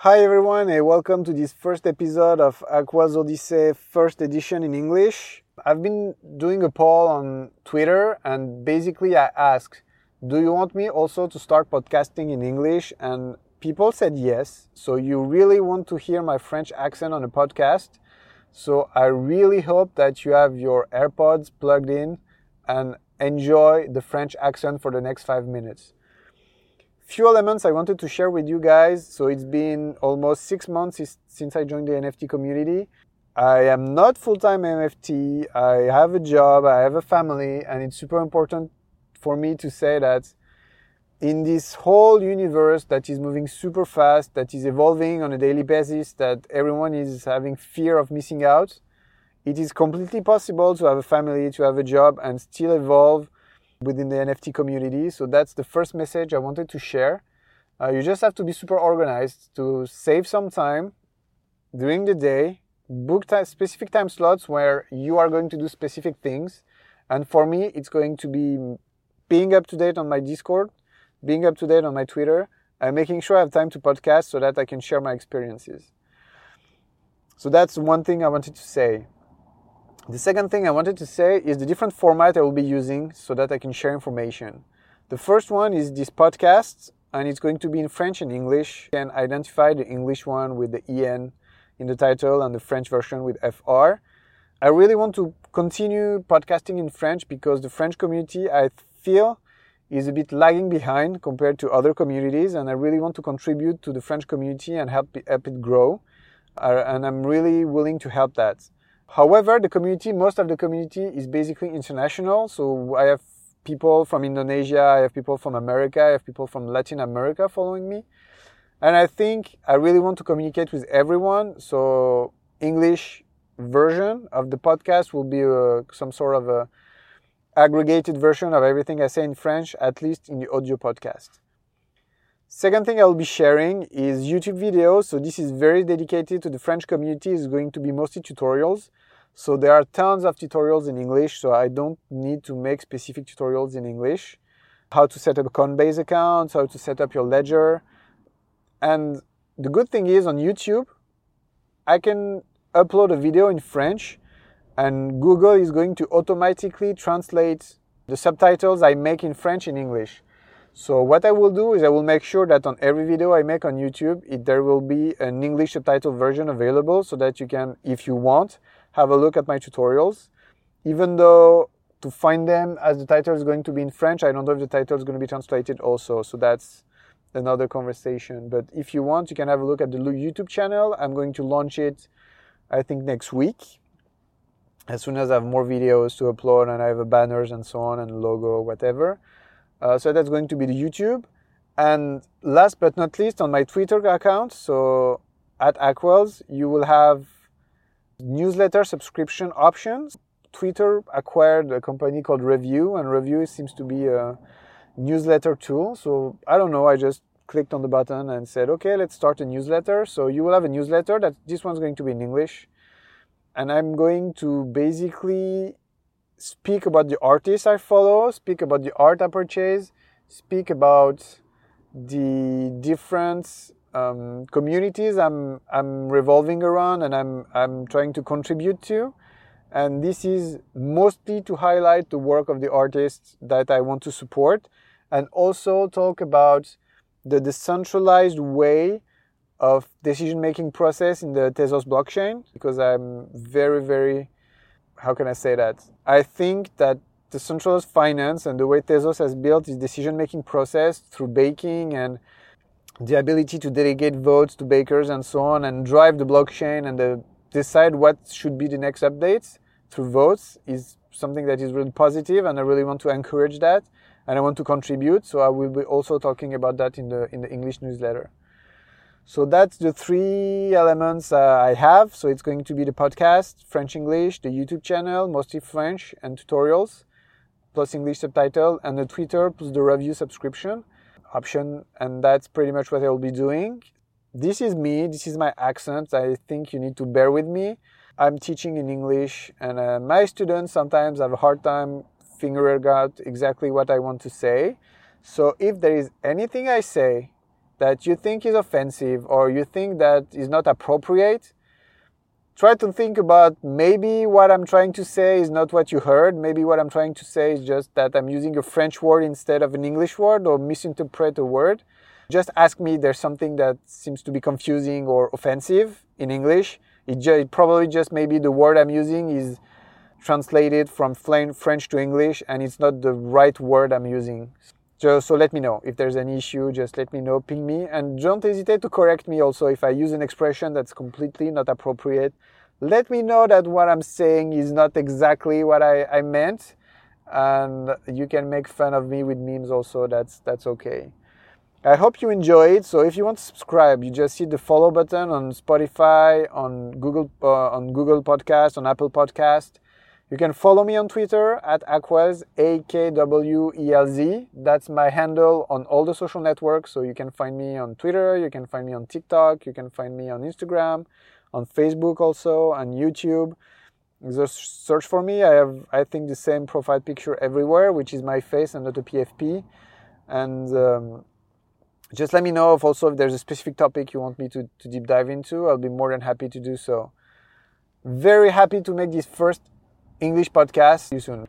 Hi everyone and welcome to this first episode of Akwelz Odyssey first edition in English. I've been doing a poll on Twitter and basically I asked, do you want me also to start podcasting in English? And people said yes. So you really want to hear my French accent on a podcast? So I really hope that you have your AirPods plugged in and enjoy the French accent for the next five minutes. Few elements I wanted to share with you guys. So it's been almost six months since I joined the NFT community. I am not full-time NFT. I have a job. I have a family, and it's super important for me to say that in this whole universe that is moving super fast, that is evolving on a daily basis, that everyone is having fear of missing out, it is completely possible to have a family, to have a job, and still evolve within the NFT community. So that's the first message I wanted to share. Uh, you just have to be super organized to save some time during the day, book specific time slots where you are going to do specific things. And for me, it's going to be being up to date on my Discord, being up to date on my Twitter, and making sure I have time to podcast so that I can share my experiences. So that's one thing I wanted to say. The second thing I wanted to say is the different format I will be using so that I can share information. The first one is this podcast, and it's going to be in French and English. You can identify the English one with the EN in the title and the French version with FR. I really want to continue podcasting in French because the French community, I feel, is a bit lagging behind compared to other communities, and I really want to contribute to the French community and help it, help it grow. Uh, and I'm really willing to help that. However, the community, most of the community is basically international. So I have people from Indonesia, I have people from America, I have people from Latin America following me. And I think I really want to communicate with everyone. So English version of the podcast will be a, some sort of a aggregated version of everything I say in French, at least in the audio podcast. Second thing I'll be sharing is YouTube videos. So this is very dedicated to the French community. It's going to be mostly tutorials. So there are tons of tutorials in English. So I don't need to make specific tutorials in English. How to set up a Coinbase account, how to set up your ledger. And the good thing is on YouTube, I can upload a video in French and Google is going to automatically translate the subtitles I make in French in English. So what I will do is I will make sure that on every video I make on YouTube, it, there will be an English subtitle version available so that you can, if you want, have a look at my tutorials. Even though to find them as the title is going to be in French, I don't know if the title is going to be translated also. So that's another conversation. But if you want, you can have a look at the YouTube channel. I'm going to launch it, I think, next week. As soon as I have more videos to upload and I have banners and so on and logo, whatever. Uh, so that's going to be the YouTube. And last but not least, on my Twitter account, so at Akwelz, you will have newsletter subscription options. Twitter acquired a company called Revue, and Revue seems to be a newsletter tool. So I don't know, I just clicked on the button and said, okay, let's start a newsletter. So you will have a newsletter that this one's going to be in English. And I'm going to basically speak about the artists I follow, speak about the art I purchase, speak about the different um, communities I'm I'm revolving around and I'm I'm trying to contribute to, and this is mostly to highlight the work of the artists that I want to support, and also talk about the decentralized way of decision making process in the Tezos blockchain because I'm very very how can I say that? I think that the centralized finance and the way Tezos has built its decision making process through baking and the ability to delegate votes to bakers and so on and drive the blockchain and the, decide what should be the next updates through votes is something that is really positive and I really want to encourage that and I want to contribute. So I will be also talking about that in the in the English newsletter. So that's the three elements uh, I have. So it's going to be the podcast, French English, the YouTube channel, mostly French and tutorials, plus English subtitle, and the Twitter plus the Revue subscription option. And that's pretty much what I will be doing. This is me. This is my accent. I think you need to bear with me. I'm teaching in English, and uh, my students sometimes have a hard time figuring out exactly what I want to say. So if there is anything I say that you think is offensive or you think that is not appropriate, try to think about maybe what I'm trying to say is not what you heard. Maybe what I'm trying to say is just that I'm using a French word instead of an English word or misinterpret a word. Just ask me there's something that seems to be confusing or offensive in English. It, it probably just maybe the word I'm using is translated from French to English and it's not the right word I'm using. Just, so let me know if there's an issue. Just let me know, ping me, and don't hesitate to correct me also if I use an expression that's completely not appropriate. Let me know that what I'm saying is not exactly what I, I meant, and you can make fun of me with memes also. That's that's okay. I hope you enjoy it. So if you want to subscribe, you just hit the follow button on Spotify, on Google, uh, on Google Podcast, on Apple Podcast. You can follow me on Twitter at Akwelz, A-K-W-E-L-Z. That's my handle on all the social networks. So you can find me on Twitter, you can find me on TikTok, you can find me on Instagram, on Facebook also, on YouTube. Just search for me. I have, I think, the same profile picture everywhere, which is my face and not a PFP. And um, just let me know if also if there's a specific topic you want me to, to deep dive into. I'll be more than happy to do so. Very happy to make this first English podcast. See you soon.